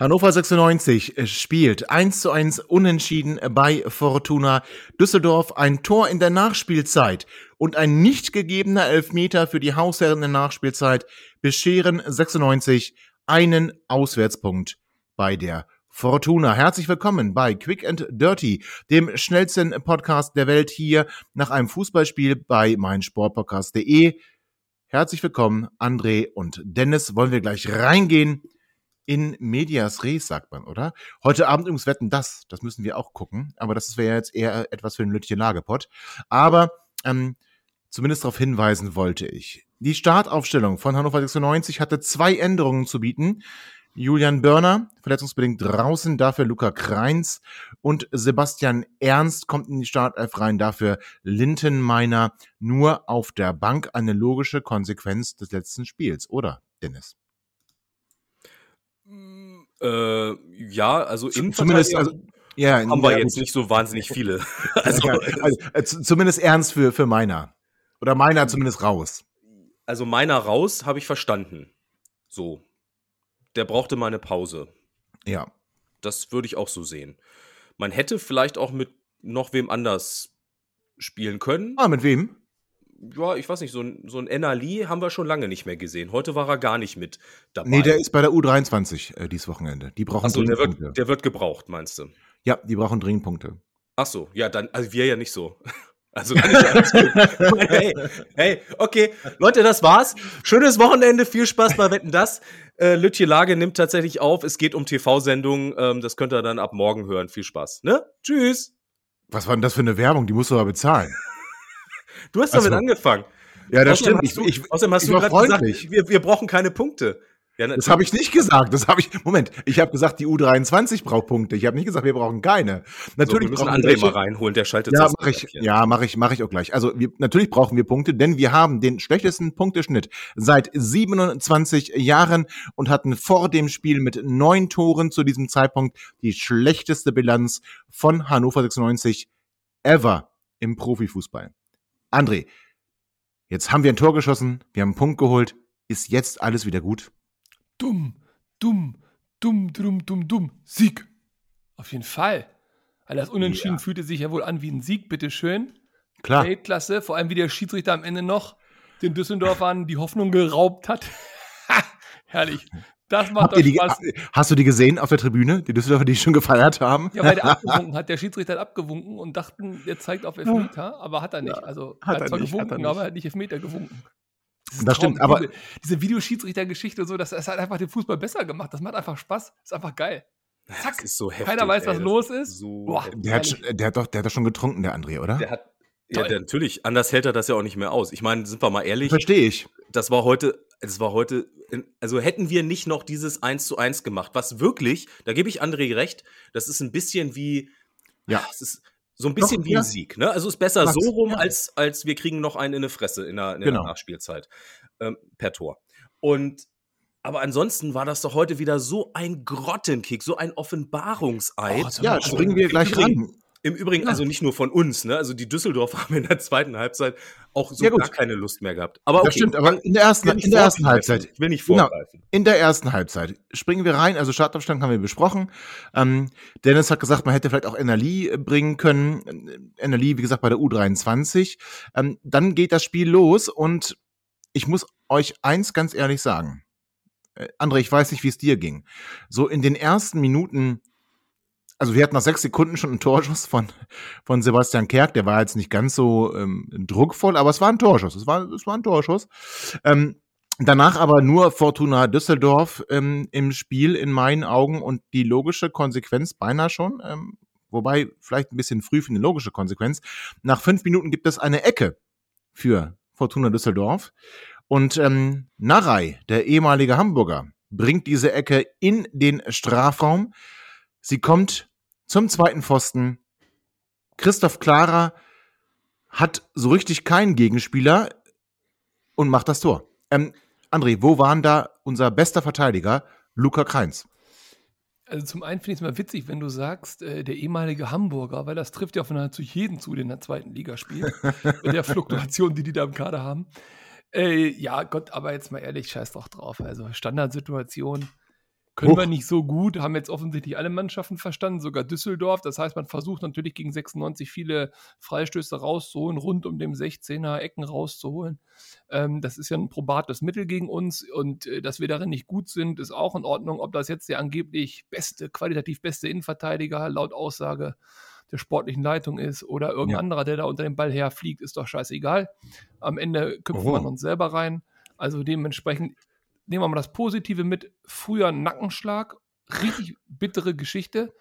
Hannover 96 spielt 1 zu 1 unentschieden bei Fortuna Düsseldorf. Ein Tor in der Nachspielzeit und ein nicht gegebener Elfmeter für die Hausherren in der Nachspielzeit bescheren 96 einen Auswärtspunkt bei der Fortuna. Herzlich willkommen bei Quick and Dirty, dem schnellsten Podcast der Welt hier nach einem Fußballspiel bei meinsportpodcast.de. Herzlich willkommen, André und Dennis. Wollen wir gleich reingehen in Medias Res, sagt man, oder? Heute Abend übrigens wetten das. Das müssen wir auch gucken. Aber das wäre jetzt eher etwas für den Lütchen Lagepott. Aber ähm, zumindest darauf hinweisen wollte ich. Die Startaufstellung von Hannover 96 hatte zwei Änderungen zu bieten. Julian Börner, verletzungsbedingt draußen, dafür Luca Kreins und Sebastian Ernst kommt in die Startelf rein, dafür Lintenmeiner nur auf der Bank. Eine logische Konsequenz des letzten Spiels, oder, Dennis? Äh, ja, also zumindest also, ja, haben wir jetzt nicht so wahnsinnig viele. also, also, äh, zumindest ernst für für meiner oder meiner zumindest raus. Also meiner raus habe ich verstanden. So, der brauchte mal eine Pause. Ja, das würde ich auch so sehen. Man hätte vielleicht auch mit noch wem anders spielen können. Ah, mit wem? Ja, ich weiß nicht, so ein, so ein Enali haben wir schon lange nicht mehr gesehen. Heute war er gar nicht mit dabei. Nee, der ist bei der U23 äh, dieses Wochenende. Die brauchen Achso, der wird, der wird gebraucht, meinst du? Ja, die brauchen dringend Punkte. Ach so, ja, dann, also wir ja nicht so. Also kann ich alles gut. hey, hey, okay. Leute, das war's. Schönes Wochenende, viel Spaß bei Wetten das. Äh, Lütje Lage nimmt tatsächlich auf. Es geht um TV-Sendungen. Ähm, das könnt ihr dann ab morgen hören. Viel Spaß. Ne? Tschüss. Was war denn das für eine Werbung? Die musst du aber bezahlen. Du hast damit angefangen. Ja, das außerdem stimmt. Du, ich, außerdem hast du gerade gesagt, wir, wir brauchen keine Punkte. Ja, das habe ich nicht gesagt. Das habe ich. Moment, ich habe gesagt, die U23 braucht Punkte. Ich habe nicht gesagt, wir brauchen keine. Natürlich so, wir müssen André mal reinholen. Der schaltet ja, mach ich, ja, mache ich, mache ich auch gleich. Also wir, natürlich brauchen wir Punkte, denn wir haben den schlechtesten Punkteschnitt seit 27 Jahren und hatten vor dem Spiel mit neun Toren zu diesem Zeitpunkt die schlechteste Bilanz von Hannover 96 ever im Profifußball. André, jetzt haben wir ein Tor geschossen, wir haben einen Punkt geholt. Ist jetzt alles wieder gut? Dumm, dumm, dumm, dumm, dumm, dumm. Sieg. Auf jeden Fall. Weil das Unentschieden ja. fühlte sich ja wohl an wie ein Sieg, bitteschön. Klar. Weltklasse, vor allem wie der Schiedsrichter am Ende noch den Düsseldorfern die Hoffnung geraubt hat. Herrlich. Das macht doch Spaß. Die, hast du die gesehen auf der Tribüne, die Düsseldorfer, die schon gefeiert haben? Ja, weil der abgewunken hat. Der Schiedsrichter hat abgewunken und dachten, der zeigt auf Elfmeter, aber hat er nicht. Also hat er, hat zwar nicht, gewunken, hat er aber er hat nicht Elfmeter gewunken. Das, das stimmt, aber diese, Videoschiedsrichtergeschichte und so, das, das, hat einfach den Fußball besser gemacht. Das macht einfach Spaß. Das ist einfach geil. Zack. Das ist so heftig, Keiner weiß, was ey, los ist. So Boah, der, hat, der, hat doch, der hat doch schon getrunken, der André, oder? Der hat ja, der, natürlich. Anders hält er das ja auch nicht mehr aus. Ich meine, sind wir mal ehrlich. Verstehe ich. Das war heute, das war heute, also hätten wir nicht noch dieses 1 zu 1 gemacht, was wirklich, da gebe ich André recht, das ist ein bisschen wie, ja, es ist so ein bisschen Doch, wie ja. ein Sieg, ne? Also ist besser Max, so rum, ja. als, als wir kriegen noch einen in eine Fresse in der, in genau. der Nachspielzeit ähm, per Tor. Und aber ansonsten war das doch heute wieder so ein Grottenkick, so ein Offenbarungseid. Oh, ja, springen wir gleich rein. Im Übrigen, also nicht nur von uns, ne? Also die Düsseldorfer haben in der zweiten Halbzeit auch so ja, gar keine Lust mehr gehabt. Aber okay. Das stimmt, aber in der ersten, in der ersten Halbzeit. Ich will nicht genau, vorgreifen. Genau, in der ersten Halbzeit springen wir rein. Also Startaufstand haben wir besprochen. Ähm, Dennis hat gesagt, man hätte vielleicht auch Enerli bringen können. Enerli, wie gesagt, bei der U23. Ähm, dann geht das Spiel los und ich muss euch eins ganz ehrlich sagen. Äh, André, ich weiß nicht, wie es dir ging. So in den ersten Minuten also wir hatten nach sechs Sekunden schon einen Torschuss von, von Sebastian Kerk. Der war jetzt nicht ganz so ähm, druckvoll, aber es war ein Torschuss. Es war, es war ein Torschuss. Ähm, danach aber nur Fortuna Düsseldorf ähm, im Spiel in meinen Augen und die logische Konsequenz beinahe schon. Ähm, wobei vielleicht ein bisschen früh für eine logische Konsequenz. Nach fünf Minuten gibt es eine Ecke für Fortuna Düsseldorf. Und ähm, Narei, der ehemalige Hamburger, bringt diese Ecke in den Strafraum. Sie kommt zum zweiten Pfosten. Christoph Klara hat so richtig keinen Gegenspieler und macht das Tor. Ähm, André, wo waren da unser bester Verteidiger, Luca Kreins? Also zum einen finde ich es mal witzig, wenn du sagst, äh, der ehemalige Hamburger, weil das trifft ja von nahezu jeden zu, der in der zweiten Liga spielt, mit der Fluktuation, die die da im Kader haben. Äh, ja, Gott, aber jetzt mal ehrlich, scheiß doch drauf. Also Standardsituation können Huch. wir nicht so gut, haben jetzt offensichtlich alle Mannschaften verstanden, sogar Düsseldorf. Das heißt, man versucht natürlich gegen 96 viele Freistöße rauszuholen, rund um den 16er Ecken rauszuholen. Ähm, das ist ja ein probates Mittel gegen uns und äh, dass wir darin nicht gut sind, ist auch in Ordnung. Ob das jetzt der angeblich beste, qualitativ beste Innenverteidiger laut Aussage der sportlichen Leitung ist oder irgendein ja. anderer, der da unter dem Ball herfliegt, ist doch scheißegal. Am Ende köpfen wir uns selber rein. Also dementsprechend nehmen wir mal das Positive mit. Früher Nackenschlag, richtig bittere Geschichte.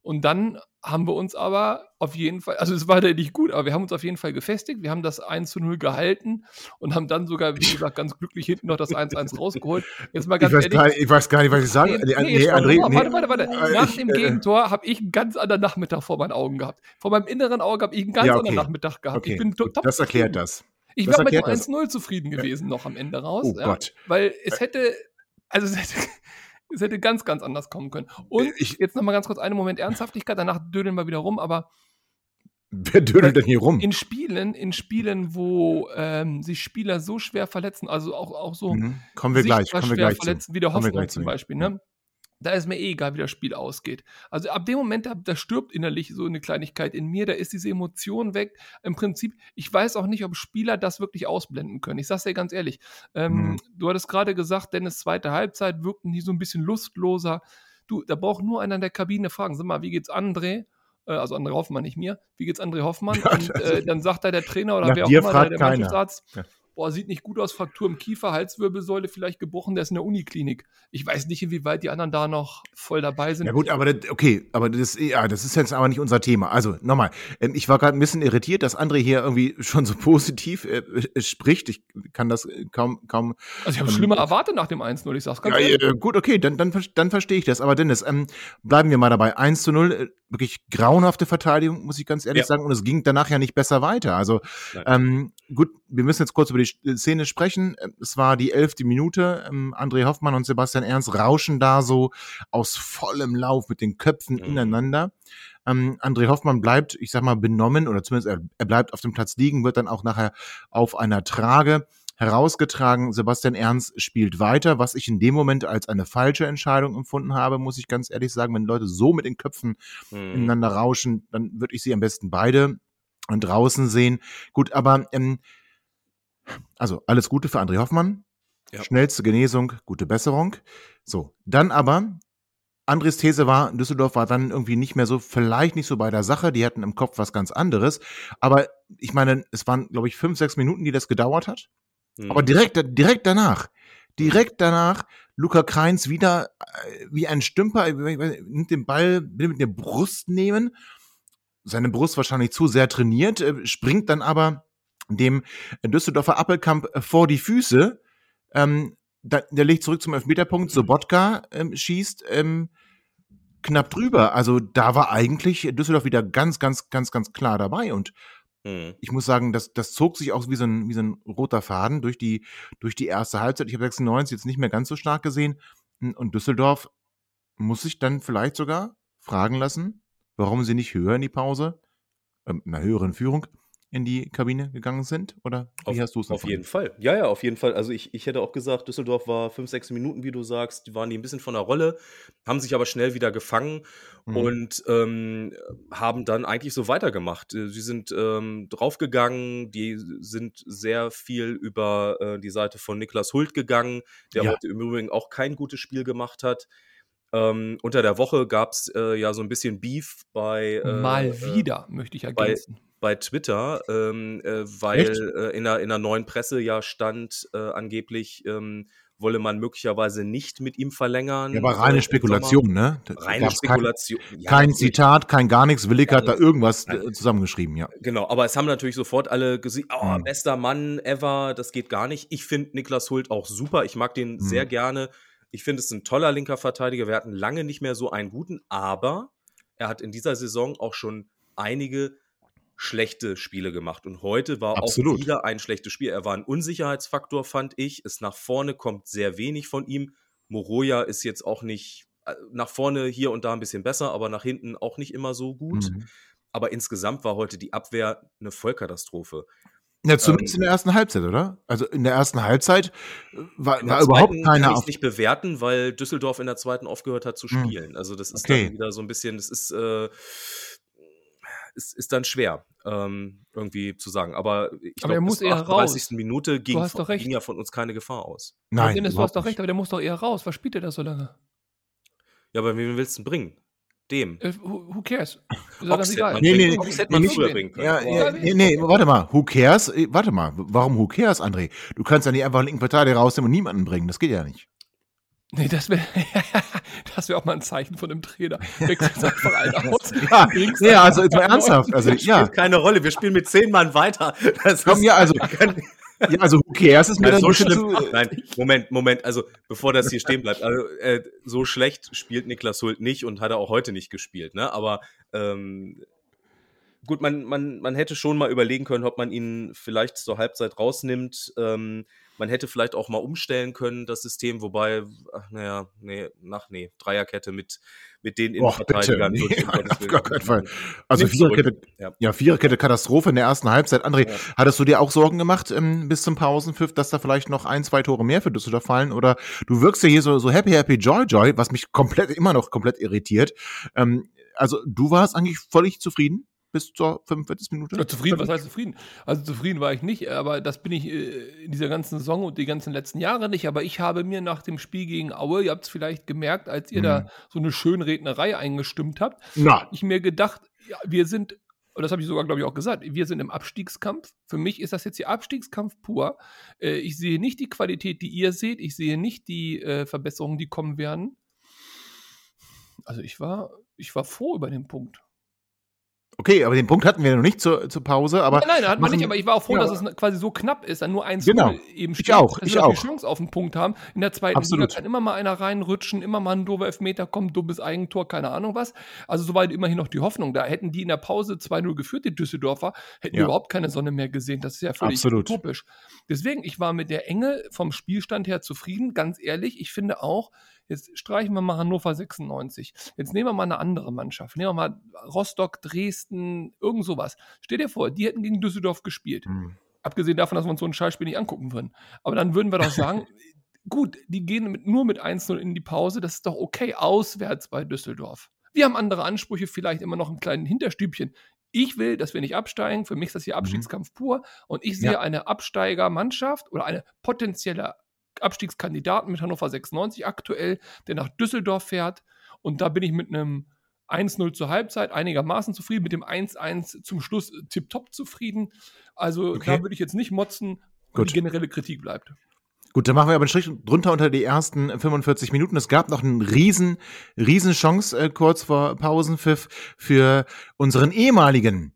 Und dann haben wir uns aber auf jeden Fall, also es war da nicht gut, aber wir haben uns auf jeden Fall gefestigt. Wir haben das 1 zu 0 gehalten und haben dann sogar, wie gesagt, ganz glücklich hinten noch das 1-1 rausgeholt. Jetzt mal ganz ich, weiß ehrlich, nicht, ich weiß gar nicht, was ich sagen nee, nee, nee, André, nee, Warte, warte, warte. Äh, Nach ich, dem äh, Gegentor habe ich einen ganz anderen Nachmittag vor meinen Augen gehabt. Vor meinem inneren Auge habe ich einen ganz ja, okay. anderen Nachmittag gehabt. Okay. Ich bin top Das erklärt das. Ich wäre mit dem 1-0 zufrieden gewesen noch am Ende raus. Oh ja, Gott. Weil es hätte, also es hätte, es hätte ganz, ganz anders kommen können. Und ich, jetzt nochmal ganz kurz einen Moment Ernsthaftigkeit, danach dödeln wir wieder rum, aber Wer dödelt denn hier rum? In Spielen, in Spielen, wo ähm, sich Spieler so schwer verletzen, also auch, auch so mhm. kommen wir gleich, kommen wir gleich verletzen, zu. wie der Hoffmann zum Beispiel, ne? Da ist mir eh egal, wie das Spiel ausgeht. Also ab dem Moment, da, da, stirbt innerlich so eine Kleinigkeit in mir, da ist diese Emotion weg. Im Prinzip, ich weiß auch nicht, ob Spieler das wirklich ausblenden können. Ich sag's dir ganz ehrlich. Ähm, mhm. Du hattest gerade gesagt, Dennis zweite Halbzeit wirkten die so ein bisschen lustloser. Du, da braucht nur einer in der Kabine fragen, sag mal, wie geht's André? Äh, also André Hoffmann, nicht mir. Wie geht's André Hoffmann? Und äh, dann sagt da der Trainer oder wer auch immer, der, der Mannschaftsarzt, ja boah, sieht nicht gut aus, Fraktur im Kiefer, Halswirbelsäule vielleicht gebrochen, der ist in der Uniklinik. Ich weiß nicht, inwieweit die anderen da noch voll dabei sind. Ja gut, aber das, okay, aber das, ja, das ist jetzt aber nicht unser Thema. Also nochmal, ähm, ich war gerade ein bisschen irritiert, dass André hier irgendwie schon so positiv äh, äh spricht. Ich kann das äh, kaum, kaum. Also ich habe ähm, schlimmer erwartet nach dem 1-0, ich sag's ganz ja, ehrlich. Äh, gut, okay, dann, dann, dann verstehe ich das. Aber Dennis, ähm, bleiben wir mal dabei. 1 zu 0, äh, wirklich grauenhafte Verteidigung, muss ich ganz ehrlich ja. sagen. Und es ging danach ja nicht besser weiter. Also ähm, gut, wir müssen jetzt kurz über die Szene sprechen sprechen. Es war die elfte Minute. Ähm, André Hoffmann und Sebastian Ernst rauschen da so aus vollem Lauf mit den Köpfen mhm. ineinander. Ähm, André Hoffmann bleibt, ich sag mal, benommen oder zumindest er, er bleibt auf dem Platz liegen, wird dann auch nachher auf einer Trage herausgetragen. Sebastian Ernst spielt weiter, was ich in dem Moment als eine falsche Entscheidung empfunden habe, muss ich ganz ehrlich sagen. Wenn Leute so mit den Köpfen mhm. ineinander rauschen, dann würde ich sie am besten beide draußen sehen. Gut, aber ähm, also alles Gute für André Hoffmann. Ja. Schnellste Genesung, gute Besserung. So, dann aber, Andres These war, Düsseldorf war dann irgendwie nicht mehr so, vielleicht nicht so bei der Sache, die hatten im Kopf was ganz anderes. Aber ich meine, es waren, glaube ich, fünf, sechs Minuten, die das gedauert hat. Mhm. Aber direkt, direkt danach, direkt danach, Luca Kreins wieder äh, wie ein Stümper, nimmt den Ball, will mit der Brust nehmen, seine Brust wahrscheinlich zu sehr trainiert, äh, springt dann aber dem Düsseldorfer Appelkamp äh, vor die Füße. Ähm, da, der legt zurück zum Elfmeterpunkt, Sobotka ähm, schießt ähm, knapp drüber. Also da war eigentlich Düsseldorf wieder ganz, ganz, ganz, ganz klar dabei. Und mhm. ich muss sagen, das, das zog sich auch wie so, ein, wie so ein roter Faden durch die, durch die erste Halbzeit. Ich habe 96 jetzt nicht mehr ganz so stark gesehen. Und Düsseldorf muss sich dann vielleicht sogar fragen lassen, warum sie nicht höher in die Pause, äh, einer höheren Führung, in die Kabine gegangen sind? Oder wie auf, hast du es Auf jeden Fall. Ja, ja, auf jeden Fall. Also ich, ich hätte auch gesagt, Düsseldorf war fünf, sechs Minuten, wie du sagst, die waren die ein bisschen von der Rolle, haben sich aber schnell wieder gefangen mhm. und ähm, haben dann eigentlich so weitergemacht. Äh, sie sind ähm, draufgegangen, die sind sehr viel über äh, die Seite von Niklas Hult gegangen, der ja. heute im Übrigen auch kein gutes Spiel gemacht hat. Ähm, unter der Woche gab es äh, ja so ein bisschen Beef bei. Äh, Mal äh, wieder, möchte ich ergänzen. Bei, Twitter, ähm, äh, weil äh, in, der, in der neuen Presse ja stand, äh, angeblich ähm, wolle man möglicherweise nicht mit ihm verlängern. Ja, aber reine Spekulation, ne? Da reine Spekulation. Kein, ja, kein Zitat, kein gar nichts. Willig hat da irgendwas nein. zusammengeschrieben, ja. Genau, aber es haben natürlich sofort alle gesehen, oh, mhm. bester Mann ever, das geht gar nicht. Ich finde Niklas Hult auch super. Ich mag den mhm. sehr gerne. Ich finde es ein toller linker Verteidiger. Wir hatten lange nicht mehr so einen guten, aber er hat in dieser Saison auch schon einige schlechte Spiele gemacht. Und heute war Absolut. auch wieder ein schlechtes Spiel. Er war ein Unsicherheitsfaktor, fand ich. Es nach vorne kommt sehr wenig von ihm. Moroja ist jetzt auch nicht äh, nach vorne hier und da ein bisschen besser, aber nach hinten auch nicht immer so gut. Mhm. Aber insgesamt war heute die Abwehr eine Vollkatastrophe. Ja, zumindest ähm, in der ersten Halbzeit, oder? Also in der ersten Halbzeit äh, war, war überhaupt keiner kann ich nicht bewerten, weil Düsseldorf in der zweiten aufgehört hat zu hm. spielen. Also das ist okay. dann wieder so ein bisschen, das ist äh, ist, ist dann schwer, ähm, irgendwie zu sagen. Aber ich glaube, bis zur 38. Raus. Minute ging, von, ging, ja von uns keine Gefahr aus. Nein, Dennis, du hast doch recht, aber der muss doch eher raus. Was spielt der da so lange? Ja, aber wen willst du denn bringen? Dem. Uh, who, cares? Ist das egal? Nee, nee, nee, hätte man nee, früher bringen können. Ja, ja, nee, nee, warte mal. Who cares? Äh, warte mal. Warum who cares, André? Du kannst ja nicht einfach einen linken Verteidiger rausnehmen und niemanden bringen. Das geht ja nicht. Nee, das wäre das wär auch mal ein Zeichen von einem Trainer. Wechselt einfach einen aus. ja, ja, also jetzt mal ernsthaft. Also, das ja. spielt keine Rolle. Wir spielen mit zehn Mann weiter. Das Komm, ja, also, ja, also who cares ist mir also so schlimm. Zu... Nein, Moment, Moment. Also bevor das hier stehen bleibt, also äh, so schlecht spielt Niklas Hult nicht und hat er auch heute nicht gespielt. Ne? Aber ähm, gut, man, man, man hätte schon mal überlegen können, ob man ihn vielleicht zur Halbzeit rausnimmt. Ähm, man hätte vielleicht auch mal umstellen können, das System, wobei, ach, naja, nee, nach, nee, Dreierkette mit, mit den Innenverteidigern. Nee, auf gar keinen Fall. Also Viererkette, ja. ja, Viererkette Katastrophe in der ersten Halbzeit. André, ja. hattest du dir auch Sorgen gemacht ähm, bis zum Pausenpfiff, dass da vielleicht noch ein, zwei Tore mehr für Düsseldorf fallen? Oder du wirkst ja hier so, so happy, happy, joy, joy, was mich komplett, immer noch komplett irritiert. Ähm, also du warst eigentlich völlig zufrieden? Bis zur 45. Minute? Ja, zufrieden, was heißt zufrieden? Also zufrieden war ich nicht, aber das bin ich äh, in dieser ganzen Saison und die ganzen letzten Jahre nicht. Aber ich habe mir nach dem Spiel gegen Aue, ihr habt es vielleicht gemerkt, als ihr mhm. da so eine Schönrednerei eingestimmt habt, Na. ich mir gedacht, ja, wir sind und das habe ich sogar, glaube ich, auch gesagt, wir sind im Abstiegskampf. Für mich ist das jetzt hier Abstiegskampf pur. Äh, ich sehe nicht die Qualität, die ihr seht. Ich sehe nicht die äh, Verbesserungen, die kommen werden. Also ich war, ich war froh über den Punkt. Okay, aber den Punkt hatten wir noch nicht zur, zur Pause. Aber nein, nein, hatten wir nicht, aber ich war auch froh, ja. dass es quasi so knapp ist, dann nur eins genau. eben steht, ich auch, dass ich wir auch. die Chance auf den Punkt haben. In der zweiten Absolut. Liga kann immer mal einer reinrutschen, immer mal ein doofer Elfmeter kommen, dummes Eigentor, keine Ahnung was. Also soweit immerhin noch die Hoffnung da. Hätten die in der Pause 2-0 geführt, die Düsseldorfer, hätten ja. überhaupt keine Sonne mehr gesehen. Das ist ja völlig Absolut. utopisch. Deswegen, ich war mit der Enge vom Spielstand her zufrieden, ganz ehrlich. Ich finde auch, Jetzt streichen wir mal Hannover 96. Jetzt nehmen wir mal eine andere Mannschaft. Nehmen wir mal Rostock, Dresden, irgend sowas. Stell dir vor, die hätten gegen Düsseldorf gespielt. Mhm. Abgesehen davon, dass wir uns so ein Scheißspiel nicht angucken würden. Aber dann würden wir doch sagen, gut, die gehen mit, nur mit 1-0 in die Pause. Das ist doch okay auswärts bei Düsseldorf. Wir haben andere Ansprüche, vielleicht immer noch ein kleines Hinterstübchen. Ich will, dass wir nicht absteigen. Für mich ist das hier mhm. Abstiegskampf pur. Und ich sehe ja. eine Absteigermannschaft oder eine potenzielle Abstiegskandidaten mit Hannover 96 aktuell, der nach Düsseldorf fährt. Und da bin ich mit einem 1-0 zur Halbzeit einigermaßen zufrieden, mit dem 1-1 zum Schluss äh, tipptopp zufrieden. Also okay. da würde ich jetzt nicht motzen, Gut. die generelle Kritik bleibt. Gut, dann machen wir aber einen Strich drunter unter die ersten 45 Minuten. Es gab noch eine riesen, riesen Chance äh, kurz vor Pausenpfiff für unseren ehemaligen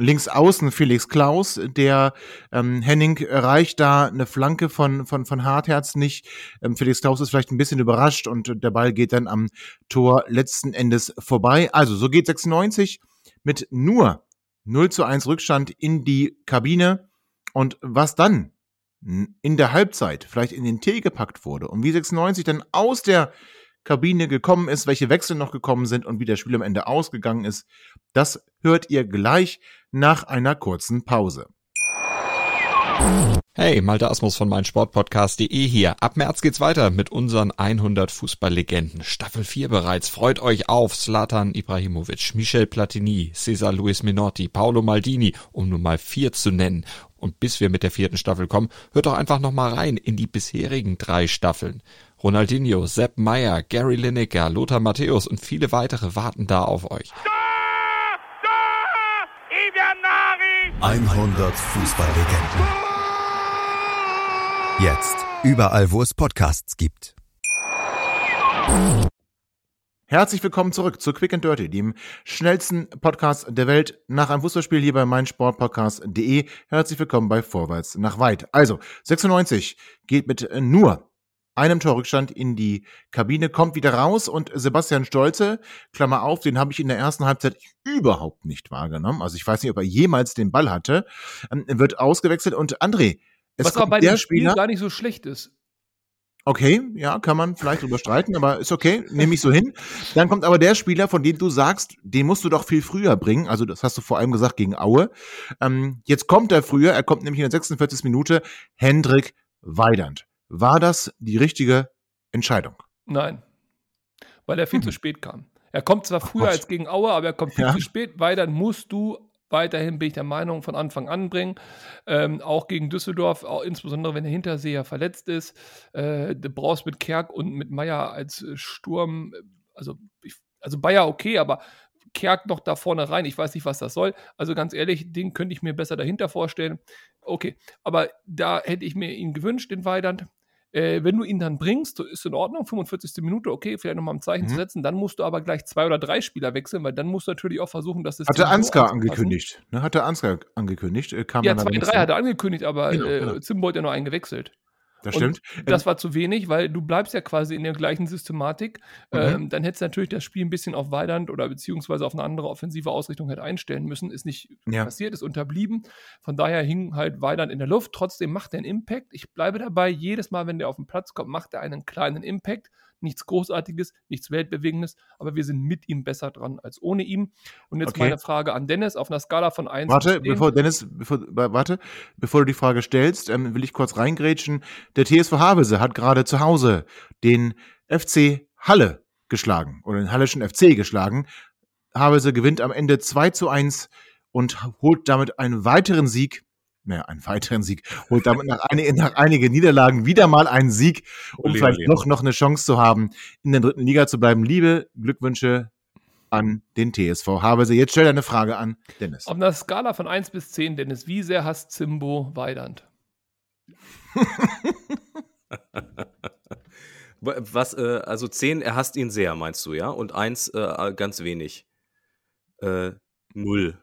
links außen Felix Klaus, der ähm, Henning erreicht da eine Flanke von, von, von Hartherz nicht. Ähm, Felix Klaus ist vielleicht ein bisschen überrascht und der Ball geht dann am Tor letzten Endes vorbei. Also, so geht 96 mit nur 0 zu 1 Rückstand in die Kabine. Und was dann in der Halbzeit vielleicht in den Tee gepackt wurde und wie 96 dann aus der Kabine gekommen ist, welche Wechsel noch gekommen sind und wie das Spiel am Ende ausgegangen ist, das hört ihr gleich nach einer kurzen Pause. Hey, Malte Asmus von meinsportpodcast.de hier. Ab März geht's weiter mit unseren 100 Fußballlegenden. Staffel 4 bereits. Freut euch auf Zlatan Ibrahimovic, Michel Platini, Cesar Luis Minotti, Paolo Maldini, um nur mal vier zu nennen. Und bis wir mit der vierten Staffel kommen, hört doch einfach noch mal rein in die bisherigen drei Staffeln. Ronaldinho, Sepp Meyer, Gary Lineker, Lothar Matthäus und viele weitere warten da auf euch. Da, da, 100 Fußballlegenden. Jetzt überall, wo es Podcasts gibt. Herzlich willkommen zurück zu Quick and Dirty, dem schnellsten Podcast der Welt nach einem Fußballspiel hier bei meinsportpodcast.de. Herzlich willkommen bei Vorwärts nach Weit. Also, 96 geht mit nur einem Torrückstand in die Kabine, kommt wieder raus und Sebastian Stolze, Klammer auf, den habe ich in der ersten Halbzeit überhaupt nicht wahrgenommen. Also ich weiß nicht, ob er jemals den Ball hatte, ähm, wird ausgewechselt und André, es Was aber bei dem Spiel Spieler, gar nicht so schlecht ist. Okay, ja, kann man vielleicht drüber streiten, aber ist okay, nehme ich so hin. Dann kommt aber der Spieler, von dem du sagst, den musst du doch viel früher bringen. Also das hast du vor allem gesagt gegen Aue. Ähm, jetzt kommt er früher, er kommt nämlich in der 46. Minute, Hendrik Weidand. War das die richtige Entscheidung? Nein, weil er viel hm. zu spät kam. Er kommt zwar früher Ach, als gegen Aue, aber er kommt viel ja. zu spät, weil dann musst du weiterhin, bin ich der Meinung, von Anfang an bringen. Ähm, auch gegen Düsseldorf, auch insbesondere wenn der Hinterseher verletzt ist. Äh, du brauchst mit Kerk und mit Meier als Sturm, also, ich, also Bayer okay, aber Kerk noch da vorne rein. Ich weiß nicht, was das soll. Also ganz ehrlich, den könnte ich mir besser dahinter vorstellen. Okay, aber da hätte ich mir ihn gewünscht, den Weidand. Äh, wenn du ihn dann bringst, ist in Ordnung, 45. Minute, okay, vielleicht nochmal ein Zeichen mhm. zu setzen, dann musst du aber gleich zwei oder drei Spieler wechseln, weil dann musst du natürlich auch versuchen, dass das. Hat der Ansgar so angekündigt, ne? Hat der Ansgar angekündigt, äh, kam Ja, zwei, drei hat er angekündigt, aber genau, äh, genau. Zimbo hat ja nur einen gewechselt. Das stimmt. Und das war zu wenig, weil du bleibst ja quasi in der gleichen Systematik. Mhm. Ähm, dann hättest du natürlich das Spiel ein bisschen auf Weidand oder beziehungsweise auf eine andere offensive Ausrichtung halt einstellen müssen. Ist nicht ja. passiert, ist unterblieben. Von daher hing halt Weidand in der Luft. Trotzdem macht er einen Impact. Ich bleibe dabei, jedes Mal, wenn der auf den Platz kommt, macht er einen kleinen Impact nichts Großartiges, nichts Weltbewegendes, aber wir sind mit ihm besser dran als ohne ihn. Und jetzt okay. meine Frage an Dennis auf einer Skala von 1 Warte, bevor Dennis, bevor, warte, bevor du die Frage stellst, ähm, will ich kurz reingrätschen. Der TSV Havelse hat gerade zu Hause den FC Halle geschlagen oder den Hallischen FC geschlagen. Havelse gewinnt am Ende 2 zu 1 und holt damit einen weiteren Sieg naja, einen weiteren Sieg, holt damit nach, ein, nach einigen Niederlagen wieder mal einen Sieg, um Leben, vielleicht doch noch eine Chance zu haben, in der dritten Liga zu bleiben. Liebe Glückwünsche an den TSV Havelse. Jetzt stell deine Frage an Dennis. Auf einer Skala von 1 bis 10, Dennis, wie sehr hasst Zimbo Weidand? Was, äh, also 10, er hasst ihn sehr, meinst du, ja? Und 1 äh, ganz wenig. Äh, null.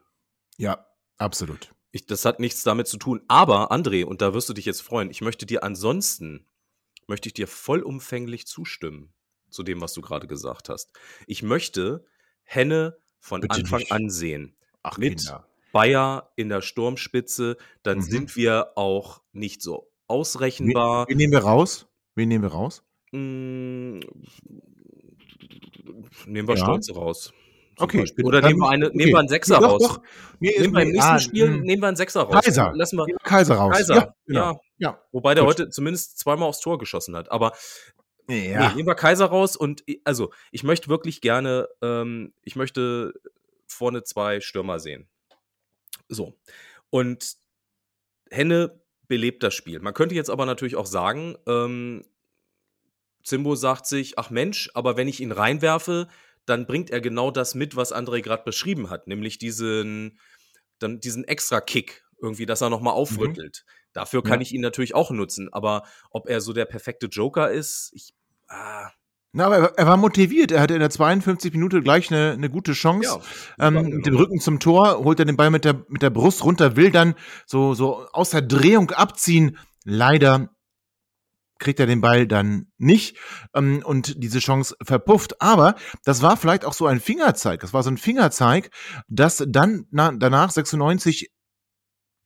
Ja, absolut. Ich, das hat nichts damit zu tun. Aber, André, und da wirst du dich jetzt freuen, ich möchte dir ansonsten, möchte ich dir vollumfänglich zustimmen zu dem, was du gerade gesagt hast. Ich möchte Henne von Bitte Anfang nicht. an sehen. Ach, mit Kinder. Bayer in der Sturmspitze, dann mhm. sind wir auch nicht so ausrechenbar. Wen, nehmen wir raus? Wen nehmen wir raus? Mm, nehmen wir ja. Stolze raus. Okay. Beispiel. Oder nehmen wir, eine, okay. nehmen wir einen Sechser doch, raus. Doch. nehmen wir im nächsten ah, Spiel hm. nehmen wir einen Sechser raus. Kaiser. Lassen wir, Kaiser raus. Kaiser, ja. Genau. ja. ja. Wobei der Gut. heute zumindest zweimal aufs Tor geschossen hat. Aber ja. nee, nehmen wir Kaiser raus und also ich möchte wirklich gerne, ähm, ich möchte vorne zwei Stürmer sehen. So. Und Henne belebt das Spiel. Man könnte jetzt aber natürlich auch sagen, ähm, Zimbo sagt sich, ach Mensch, aber wenn ich ihn reinwerfe, dann bringt er genau das mit, was André gerade beschrieben hat, nämlich diesen, dann diesen extra Kick, irgendwie, dass er nochmal mhm. aufrüttelt. Mhm. Dafür kann ja. ich ihn natürlich auch nutzen, aber ob er so der perfekte Joker ist, ich. Ah. Na, aber er war motiviert. Er hatte in der 52 Minute gleich eine, eine gute Chance. Ja, ähm, mit dem Rücken zum Tor, holt er den Ball mit der, mit der Brust runter, will dann so, so aus der Drehung abziehen. Leider kriegt er den Ball dann nicht ähm, und diese Chance verpufft. Aber das war vielleicht auch so ein Fingerzeig. Das war so ein Fingerzeig, dass dann na, danach 96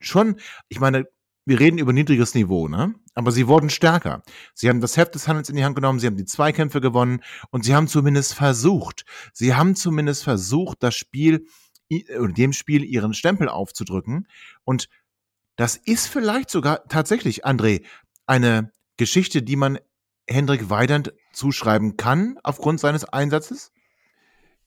schon, ich meine, wir reden über niedriges Niveau, ne? Aber sie wurden stärker. Sie haben das Heft des Handels in die Hand genommen, sie haben die Zweikämpfe gewonnen und sie haben zumindest versucht, sie haben zumindest versucht, das Spiel, dem Spiel ihren Stempel aufzudrücken. Und das ist vielleicht sogar tatsächlich, André, eine Geschichte, die man Hendrik Weidand zuschreiben kann aufgrund seines Einsatzes?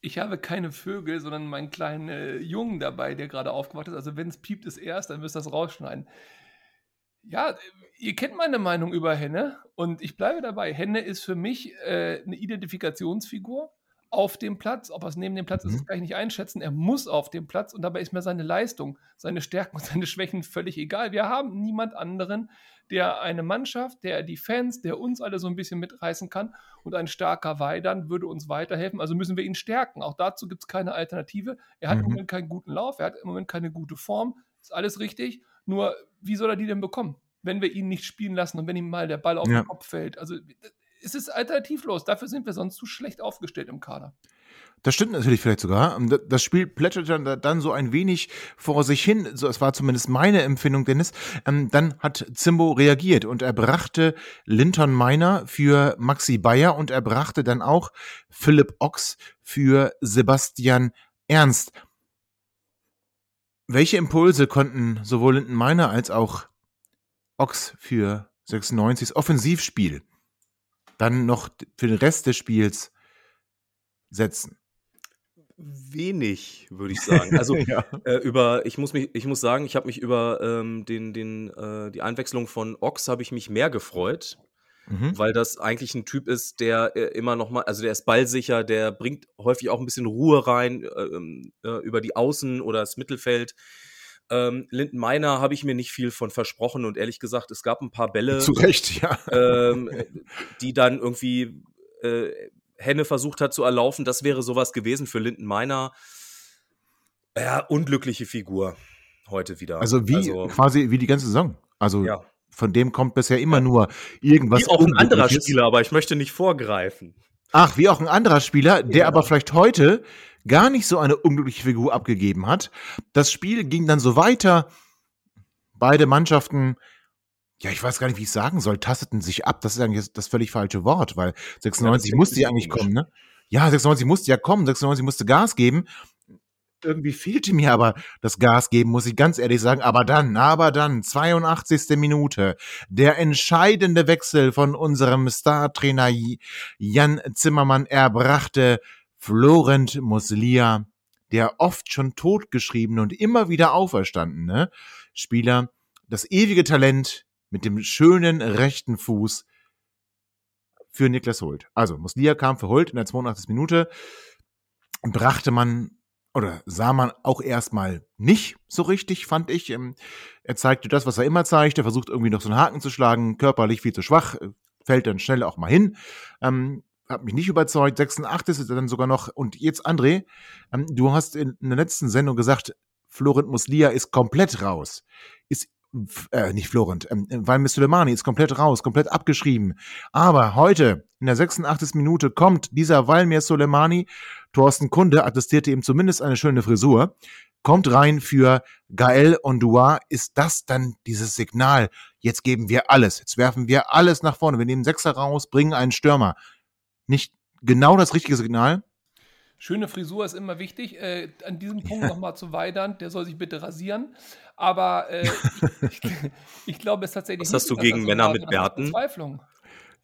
Ich habe keine Vögel, sondern meinen kleinen äh, Jungen dabei, der gerade aufgewacht ist. Also wenn es piept, ist erst, dann müsst ihr das rausschneiden. Ja, ihr kennt meine Meinung über Henne und ich bleibe dabei. Henne ist für mich äh, eine Identifikationsfigur auf dem Platz. Ob er es neben dem Platz ist, Mhm. das kann ich nicht einschätzen. Er muss auf dem Platz und dabei ist mir seine Leistung, seine Stärken und seine Schwächen völlig egal. Wir haben niemand anderen, der eine Mannschaft, der die Fans, der uns alle so ein bisschen mitreißen kann und ein starker Weidern würde uns weiterhelfen. Also müssen wir ihn stärken. Auch dazu gibt es keine Alternative. Er hat im Mhm. Moment keinen guten Lauf, er hat im Moment keine gute Form. Ist alles richtig. Nur, wie soll er die denn bekommen, wenn wir ihn nicht spielen lassen und wenn ihm mal der Ball auf Ja. den Kopf fällt? Also es ist alternativlos. Dafür sind wir sonst zu schlecht aufgestellt im Kader. Das stimmt natürlich vielleicht sogar. Da- Das Spiel plätschert dann, so ein wenig vor sich hin. So, es war zumindest meine Empfindung, Dennis. Ähm, dann hat Zimbo reagiert und er brachte Linton Meiner für Maxi Bayer und er brachte dann auch Philipp Ochs für Sebastian Ernst. Welche Impulse konnten sowohl Linton Meiner als auch Ochs für 96 Offensivspiel dann noch für den Rest des Spiels setzen? Wenig, würde ich sagen. Also ja. äh, über, ich muss mich, ich muss sagen, ich habe mich über ähm, den, den, äh, die Einwechslung von Ox habe ich mich mehr gefreut, Mhm. weil das eigentlich ein Typ ist, der äh, immer noch mal, also der ist ballsicher, der bringt häufig auch ein bisschen Ruhe rein äh, ähm, äh, über die Außen oder das Mittelfeld. Ähm, Linden Meiner habe ich mir nicht viel von versprochen und ehrlich gesagt, es gab ein paar Bälle, Zu Recht, ja. ähm, die dann irgendwie äh, Henne versucht hat zu erlaufen. Das wäre sowas gewesen für Linden Meiner. Ja, unglückliche Figur heute wieder. Also wie quasi wie die ganze Saison. Also ja. von dem kommt bisher immer nur irgendwas. Wie auch ein anderer. Spieler, aber ich möchte nicht vorgreifen. Ach, wie auch ein anderer Spieler, der Ja. aber vielleicht heute gar nicht so eine unglückliche Figur abgegeben hat. Das Spiel ging dann so weiter. Beide Mannschaften, ja, ich weiß gar nicht, wie ich sagen soll, tasteten sich ab. Das ist eigentlich das völlig falsche Wort, weil 96 Ja, musste ja eigentlich komisch. kommen, ne? Ja, 96 musste ja kommen, 96 musste Gas geben. Irgendwie fehlte mir aber das Gas geben, muss ich ganz ehrlich sagen. Aber dann, aber dann, 82. Minute, der entscheidende Wechsel von unserem Startrainer Jan Zimmermann. Er brachte Florent Muslia, der oft schon totgeschriebene und immer wieder auferstandene Spieler, das ewige Talent mit dem schönen rechten Fuß für Niklas Hult. Also, Muslia kam für Hult in der 82. Minute, brachte man oder sah man auch erstmal nicht so richtig, fand ich. Ähm, Er zeigte das, was er immer zeigt. Er versucht irgendwie noch so einen Haken zu schlagen, körperlich viel zu schwach, äh, fällt dann schnell auch mal hin. Ähm, hat mich nicht überzeugt. 86 ist er dann sogar noch. Und jetzt, André, ähm, du hast in, der letzten Sendung gesagt, Florent Muslia ist komplett raus. Ist, äh, nicht Florent, ähm, weil Soleimani ist komplett raus, komplett abgeschrieben. Aber heute, in der 86. Minute, kommt dieser Valmir Soleimani, Thorsten Kunde attestierte ihm zumindest eine schöne Frisur, kommt rein für Gael Ondua. Ist das dann dieses Signal? Jetzt geben wir alles. Jetzt werfen wir alles nach vorne. Wir nehmen Sechser raus, bringen einen Stürmer. Nicht genau das richtige Signal? Schöne Frisur ist immer wichtig. Äh, an diesem Punkt nochmal zu Weidern, der soll sich bitte rasieren. Aber äh, ich, ich, ich glaube es tatsächlich Was hast du gegen Männer mit ist Bärten? Verzweiflung.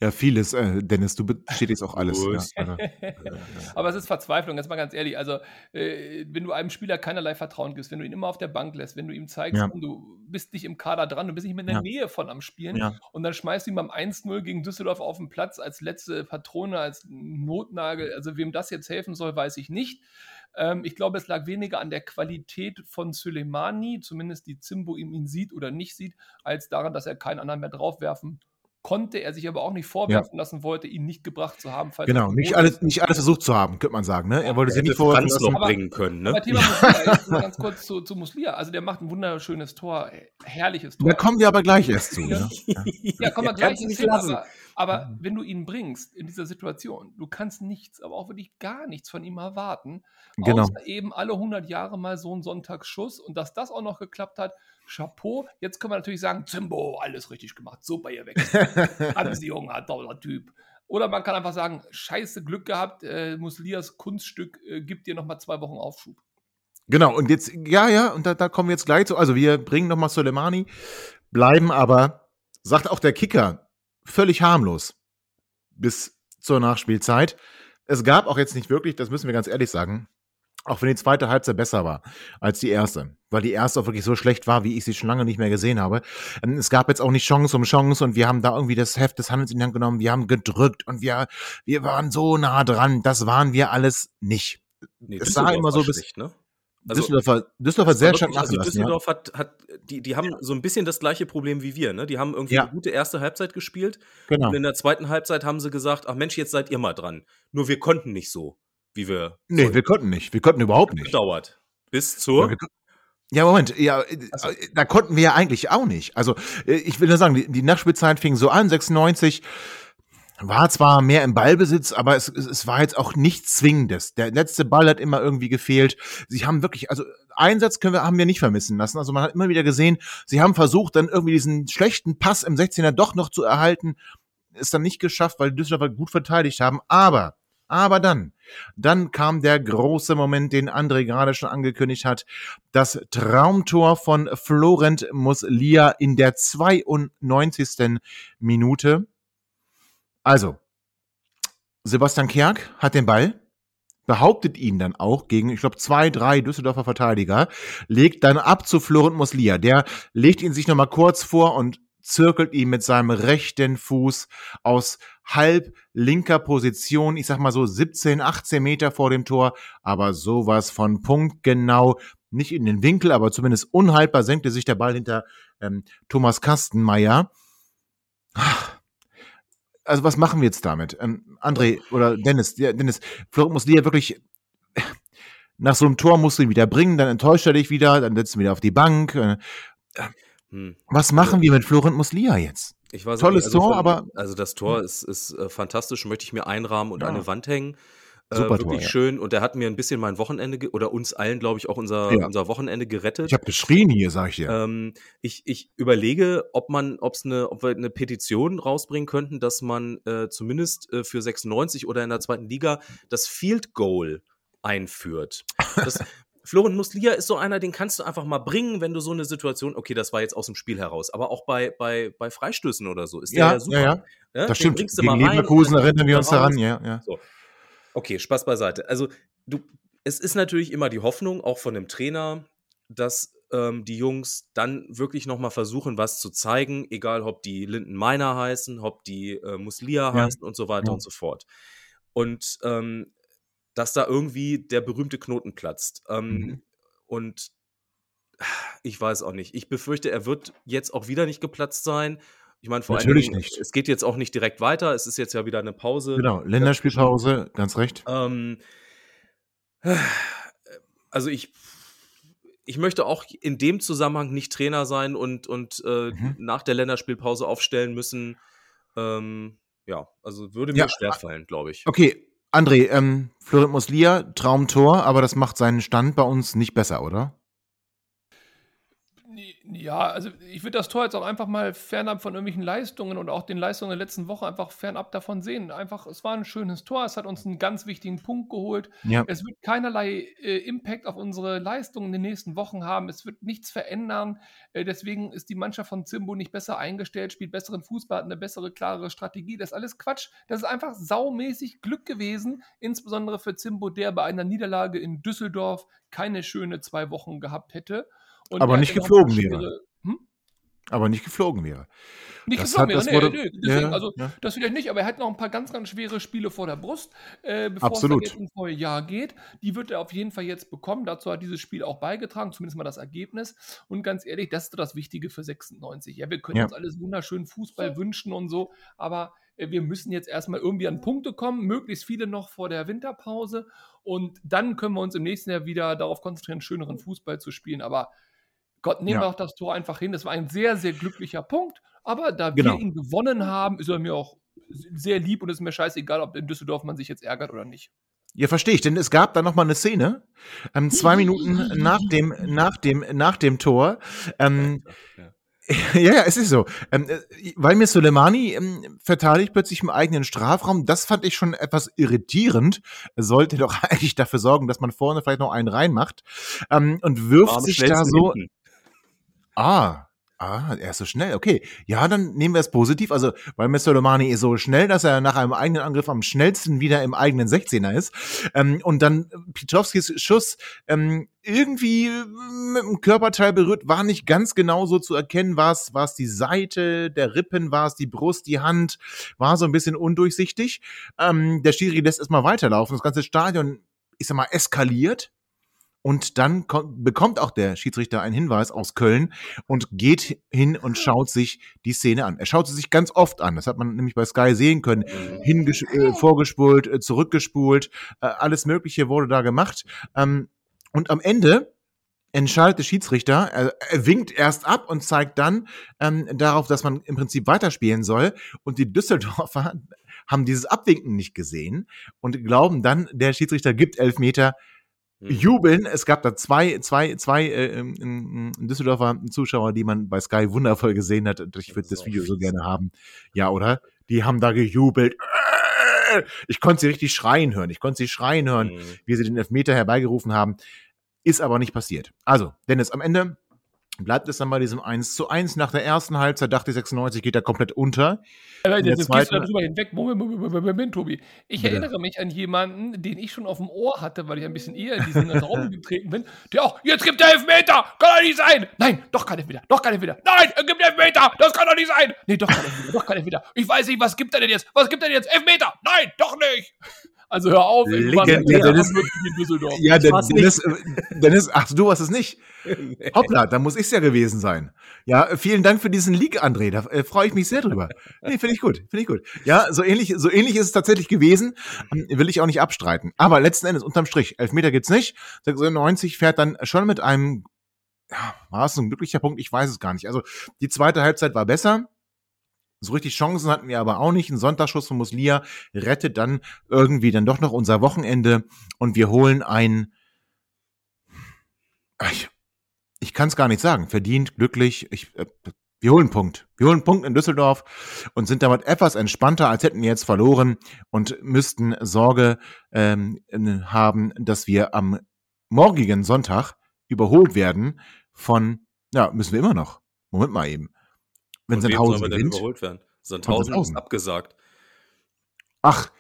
Ja, vieles, äh, Dennis, du bestätigst auch alles. Ja, Aber es ist Verzweiflung, jetzt mal ganz ehrlich. Also, äh, wenn du einem Spieler keinerlei Vertrauen gibst, wenn du ihn immer auf der Bank lässt, wenn du ihm zeigst, Ja. du bist nicht im Kader dran, du bist nicht mehr in der Ja. Nähe von am Spielen und dann schmeißt du ihn beim 1-0 gegen Düsseldorf auf den Platz als letzte Patrone, als Notnagel. Also, wem das jetzt helfen soll, weiß ich nicht. Ähm, ich glaube, es lag weniger an der Qualität von Soleimani, zumindest die Zimbo ihm ihn sieht oder nicht sieht, als daran, dass er keinen anderen mehr draufwerfen konnte. Er sich aber auch nicht vorwerfen lassen wollte, ihn nicht gebracht zu haben. Falls er Genau, nicht alles, nicht alles versucht zu haben, könnte man sagen. Ne? Er wollte sich hätte nicht vorwerfen lassen. bringen können, ne? Thema Muslia, jetzt mal ganz kurz zu, zu Muslia. Also der macht ein wunderschönes Tor, herrliches Tor. Da kommen wir aber gleich erst zu. Ne? ja, komm mal Er gleich nicht hin, lassen. aber, aber wenn du ihn bringst in dieser Situation, du kannst nichts, aber auch wirklich gar nichts von ihm erwarten. Genau. Außer eben alle 100 Jahre mal so ein Sonntagsschuss und dass das auch noch geklappt hat, Chapeau. Jetzt können wir natürlich sagen, Zimbo, alles richtig gemacht, super ihr weg. Anziehung, toller Typ. Oder man kann einfach sagen, scheiße Glück gehabt, äh, Muslias Kunststück äh, gibt dir nochmal zwei Wochen Aufschub. Genau, und jetzt, ja, ja, und da, da kommen wir jetzt gleich zu. Also wir bringen nochmal Soleimani, bleiben aber, sagt auch der Kicker, völlig harmlos bis zur Nachspielzeit. Es gab auch jetzt nicht wirklich, das müssen wir ganz ehrlich sagen, Auch wenn die zweite Halbzeit besser war als die erste. Weil die erste auch wirklich so schlecht war, wie ich sie schon lange nicht mehr gesehen habe. Ähm, es gab jetzt auch nicht Chance um Chance und wir haben da irgendwie das Heft des Handels in die Hand genommen. Wir haben gedrückt und wir, wir waren so nah dran. Das waren wir alles nicht. Nee, es sah immer so bis, schlecht, ne? Also, Düsseldorf, Düsseldorf hat sehr stark also Düsseldorf ja. hat, hat die, die haben so ein bisschen das gleiche Problem wie wir. Ne? Die haben irgendwie ja. eine gute erste Halbzeit gespielt. Genau. Und in der zweiten Halbzeit haben sie gesagt, ach Mensch, jetzt seid ihr mal dran. Nur wir konnten nicht so, wie wir. Nee, sollten. wir konnten nicht. Wir konnten überhaupt nicht. Gedauert. Bis zur. Ja, ja, Moment, ja, so. Äh, da konnten wir ja eigentlich auch nicht. Also, äh, ich will nur sagen, die, die Nachspielzeit fing so an, 96 war zwar mehr im Ballbesitz, aber es, es war jetzt auch nichts Zwingendes. Der letzte Ball hat immer irgendwie gefehlt. Sie haben wirklich, also Einsatz können wir, haben wir nicht vermissen lassen. Also man hat immer wieder gesehen, sie haben versucht, dann irgendwie diesen schlechten Pass im 16er doch noch zu erhalten. Ist dann nicht geschafft, weil die Düsseldorfer gut verteidigt haben. Aber, aber dann, dann kam der große Moment, den André gerade schon angekündigt hat. Das Traumtor von Florent Muslia in der 92. Minute. Also, Sebastian Kerk hat den Ball, behauptet ihn dann auch gegen, ich glaube, zwei, drei Düsseldorfer Verteidiger, legt dann ab zu Florent Muslia. Der legt ihn sich nochmal kurz vor und zirkelt ihn mit seinem rechten Fuß aus halb linker Position, ich sag mal so 17, 18 Meter vor dem Tor, aber sowas von punktgenau, nicht in den Winkel, aber zumindest unhaltbar senkte sich der Ball hinter ähm, Thomas Kastenmeier. Ach, also was machen wir jetzt damit? Ähm, André oder Dennis, ja, Dennis, Florian muss ja wirklich nach so einem Tor musst du ihn wieder bringen, dann enttäuscht er dich wieder, dann setzt du ihn wieder auf die Bank. Äh, hm. Was machen also, wir mit Florent Muslia jetzt? Ich weiß Tolles nicht, also Tor, von, aber. Also das Tor hm. ist, ist äh, fantastisch, möchte ich mir einrahmen und ja. an eine Wand hängen. Äh, Super wirklich Tor, ja. schön. Und der hat mir ein bisschen mein Wochenende oder uns allen, glaube ich, auch unser, ja. unser Wochenende gerettet. Ich habe geschrien hier, sag ich dir. Ähm, ich, ich überlege, ob man, ob's eine, ob wir eine Petition rausbringen könnten, dass man äh, zumindest äh, für 96 oder in der zweiten Liga das Field Goal einführt. Das, Florian Muslia ist so einer, den kannst du einfach mal bringen, wenn du so eine Situation, okay, das war jetzt aus dem Spiel heraus, aber auch bei, bei, bei Freistößen oder so ist der ja, ja super. Ja, ja. ja das stimmt. Gegen Leverkusen erinnern wir uns daran, ja, ja. So. Okay, Spaß beiseite. Also, du, es ist natürlich immer die Hoffnung, auch von dem Trainer, dass ähm, die Jungs dann wirklich nochmal versuchen, was zu zeigen, egal ob die Linden Miner heißen, ob die äh, Muslia ja. heißen und so weiter ja. und so fort. Und ähm, dass da irgendwie der berühmte Knoten platzt. Ähm, mhm. Und ich weiß auch nicht. Ich befürchte, er wird jetzt auch wieder nicht geplatzt sein. Ich meine, vor Natürlich allem, nicht. es geht jetzt auch nicht direkt weiter. Es ist jetzt ja wieder eine Pause. Genau, Länderspielpause, ganz recht. Ähm, also ich, ich möchte auch in dem Zusammenhang nicht Trainer sein und, und äh, mhm. nach der Länderspielpause aufstellen müssen. Ähm, ja, also würde mir ja, schwerfallen, glaube ich. Okay, André, ähm, Florent Muslia, Traumtor, aber das macht seinen Stand bei uns nicht besser, oder? Ja, also ich würde das Tor jetzt auch einfach mal fernab von irgendwelchen Leistungen und auch den Leistungen der letzten Woche einfach fernab davon sehen. Einfach, es war ein schönes Tor, es hat uns einen ganz wichtigen Punkt geholt. Ja. Es wird keinerlei äh, Impact auf unsere Leistungen in den nächsten Wochen haben. Es wird nichts verändern. Äh, deswegen ist die Mannschaft von Zimbo nicht besser eingestellt, spielt besseren Fußball, hat eine bessere, klarere Strategie. Das ist alles Quatsch. Das ist einfach saumäßig Glück gewesen, insbesondere für Zimbo, der bei einer Niederlage in Düsseldorf keine schöne zwei Wochen gehabt hätte. Und aber nicht geflogen wäre. Hm? Aber nicht geflogen wäre. Nicht das geflogen hat, wäre, nee, nee, deswegen, ja, also ja. das vielleicht nicht, aber er hat noch ein paar ganz, ganz schwere Spiele vor der Brust, äh, bevor Absolut. es ins neue Jahr geht. Die wird er auf jeden Fall jetzt bekommen. Dazu hat dieses Spiel auch beigetragen, zumindest mal das Ergebnis. Und ganz ehrlich, das ist das Wichtige für 96. Ja, wir können ja. uns alles wunderschönen Fußball wünschen und so, aber äh, wir müssen jetzt erstmal irgendwie an Punkte kommen, möglichst viele noch vor der Winterpause. Und dann können wir uns im nächsten Jahr wieder darauf konzentrieren, schöneren Fußball zu spielen. Aber Gott, nehmen ja. wir auch das Tor einfach hin. Das war ein sehr, sehr glücklicher Punkt. Aber da genau. wir ihn gewonnen haben, ist er mir auch sehr lieb und ist mir scheißegal, ob in Düsseldorf man sich jetzt ärgert oder nicht. Ja, verstehe ich, denn es gab da noch mal eine Szene, ähm, zwei Minuten nach dem, nach dem, nach dem Tor. Ähm, ja. Ja, ja, es ist so. Ähm, äh, weil mir Soleimani ähm, verteidigt plötzlich im eigenen Strafraum, das fand ich schon etwas irritierend. Er sollte doch eigentlich dafür sorgen, dass man vorne vielleicht noch einen reinmacht. Ähm, und wirft sich da so. Hinten. Ah, Ah, er ist so schnell, okay. Ja, dann nehmen wir es positiv. Also, weil Mr. Romani ist so schnell, dass er nach einem eigenen Angriff am schnellsten wieder im eigenen 16er ist. Ähm, und dann Pietowskis Schuss ähm, irgendwie mit dem Körperteil berührt, war nicht ganz genau so zu erkennen. War es, war es die Seite der Rippen, war es die Brust, die Hand, war so ein bisschen undurchsichtig. Ähm, der Schiri lässt erstmal weiterlaufen. Das ganze Stadion, ich sag mal, eskaliert. Und dann bekommt auch der Schiedsrichter einen Hinweis aus Köln und geht hin und schaut sich die Szene an. Er schaut sie sich ganz oft an. Das hat man nämlich bei Sky sehen können. Hinges äh, vorgespult, äh, zurückgespult, äh, alles Mögliche wurde da gemacht. Ähm, und am Ende entscheidet der Schiedsrichter, er, er, winkt erst ab und zeigt dann ähm, darauf, dass man im Prinzip weiterspielen soll. Und die Düsseldorfer haben dieses Abwinken nicht gesehen und glauben dann, der Schiedsrichter gibt elf Meter Mhm. Jubeln. Es gab da zwei, zwei, zwei äh, in, in Düsseldorfer Zuschauer, die man bei Sky wundervoll gesehen hat. Ich würde das Video so gerne haben. Ja, oder? Die haben da gejubelt. Ich konnte sie richtig schreien hören. Ich konnte sie schreien hören, mhm. wie sie den Elfmeter herbeigerufen haben. Ist aber nicht passiert. Also, Dennis, am Ende bleibt es dann bei diesem 1 zu 1. Nach der ersten Halbzeit dachte ich, 96 geht er komplett unter. Aber jetzt gehst du darüber hinweg. Moment, Moment, Moment, Tobi. Ich erinnere mich an jemanden, den ich schon auf dem Ohr hatte, weil ich ein bisschen eher in diesen Raum getreten bin, der auch, jetzt gibt er Elfmeter, kann doch nicht sein. Nein, doch kein Elfmeter, doch kein Elfmeter. Nein, er gibt Elfmeter, das kann doch nicht sein. Nee, doch kein Elfmeter, doch kein Elfmeter. Ich weiß nicht, was gibt er denn jetzt? Was gibt er denn jetzt? Elfmeter, nein, doch nicht. Also hör auf, Legend, ja, Dennis, in Düsseldorf. Ja, Dennis, äh, Dennis, ach du hast es nicht. nee. Hoppla, da muss ich es ja gewesen sein. Ja, vielen Dank für diesen Leak, André. Da äh, freue ich mich sehr drüber. Nee, finde ich gut, finde ich gut. Ja, so ähnlich, so ähnlich ist es tatsächlich gewesen. Ähm, will ich auch nicht abstreiten. Aber letzten Endes, unterm Strich, Elfmeter gibt's nicht. 96 fährt dann schon mit einem, ja, war es ein glücklicher Punkt? Ich weiß es gar nicht. Also, die zweite Halbzeit war besser. So richtig Chancen hatten wir aber auch nicht. Ein Sonntagsschuss von Muslia rettet dann irgendwie dann doch noch unser Wochenende und wir holen ein, ich, ich kann es gar nicht sagen, verdient, glücklich. Ich, äh, wir holen einen Punkt. Wir holen einen Punkt in Düsseldorf und sind damit etwas entspannter, als hätten wir jetzt verloren und müssten Sorge ähm, haben, dass wir am morgigen Sonntag überholt werden von, ja, müssen wir immer noch. Moment mal eben. Wenn Sandhausen gewinnt. Überholt werden? Sandhausen ist abgesagt. Ach,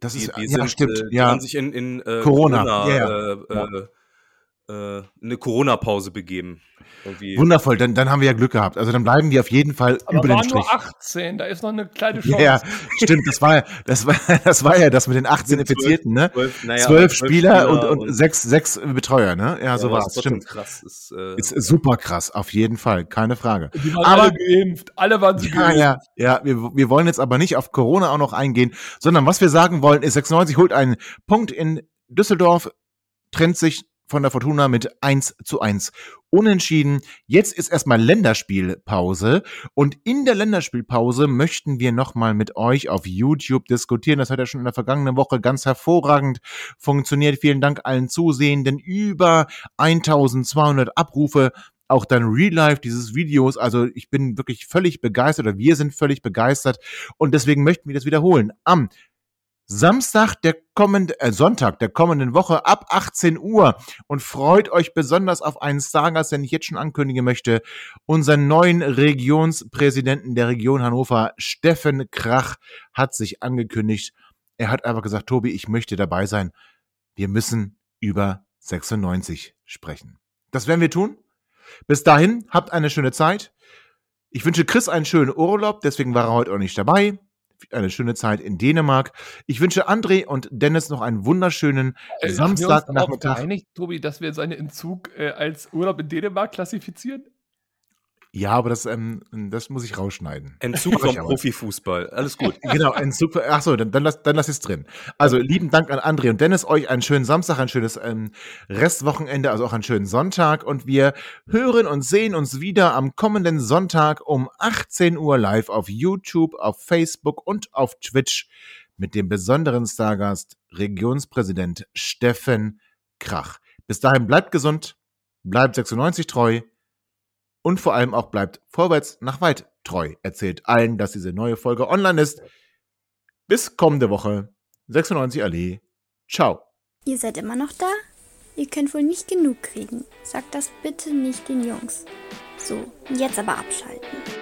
das die, ist die ja sind, stimmt. Äh, ja. Haben sich in, in äh, Corona, Corona yeah. äh, äh äh, eine Corona-Pause begeben. Irgendwie. Wundervoll, dann, dann haben wir ja Glück gehabt. Also dann bleiben wir auf jeden Fall Aber über den Strich. nur 18, da ist noch eine kleine Chance. Ja, stimmt, das war, das war, das war ja das mit den 18 Infizierten, ne? Zwölf, naja, zwölf Spieler, Spieler und, und, und, sechs, sechs Betreuer, ne? Ja, ja so war es. Stimmt. Krass. Ist, äh, ist super krass, auf jeden Fall, keine Frage. Die waren aber, alle geimpft, alle waren ja, geimpft. Ja, ja, wir, wir wollen jetzt aber nicht auf Corona auch noch eingehen, sondern was wir sagen wollen, ist 96 holt einen Punkt in Düsseldorf, trennt sich von der Fortuna mit 1 zu 1. Unentschieden. Jetzt ist erstmal Länderspielpause und in der Länderspielpause möchten wir nochmal mit euch auf YouTube diskutieren. Das hat ja schon in der vergangenen Woche ganz hervorragend funktioniert. Vielen Dank allen Zusehenden. Über 1200 Abrufe auch dann Real Life dieses Videos. Also ich bin wirklich völlig begeistert oder wir sind völlig begeistert und deswegen möchten wir das wiederholen. Am Samstag der kommenden, äh, Sonntag der kommenden Woche ab 18 Uhr und freut euch besonders auf einen Stargast, den ich jetzt schon ankündigen möchte, unseren neuen Regionspräsidenten der Region Hannover, Steffen Krach, hat sich angekündigt. Er hat einfach gesagt, Tobi, ich möchte dabei sein. Wir müssen über 96 sprechen. Das werden wir tun. Bis dahin, habt eine schöne Zeit. Ich wünsche Chris einen schönen Urlaub, deswegen war er heute auch nicht dabei eine schöne Zeit in Dänemark. Ich wünsche André und Dennis noch einen wunderschönen äh, Samstagnachmittag. Einig, Tobi, dass wir seinen Entzug äh, als Urlaub in Dänemark klassifizieren? Ja, aber das, ähm, das muss ich rausschneiden. Entzug vom Profifußball. Alles gut. genau, Entzug. Achso, dann, dann, lass, dann lass ich es drin. Also, lieben Dank an André und Dennis. Euch einen schönen Samstag, ein schönes ähm, Restwochenende, also auch einen schönen Sonntag. Und wir hören und sehen uns wieder am kommenden Sonntag um 18 Uhr live auf YouTube, auf Facebook und auf Twitch mit dem besonderen Stargast Regionspräsident Steffen Krach. Bis dahin bleibt gesund, bleibt 96 treu und vor allem auch bleibt vorwärts nach weit treu. Erzählt allen, dass diese neue Folge online ist. Bis kommende Woche. 96 Allee. Ciao. Ihr seid immer noch da? Ihr könnt wohl nicht genug kriegen. Sagt das bitte nicht den Jungs. So, jetzt aber abschalten.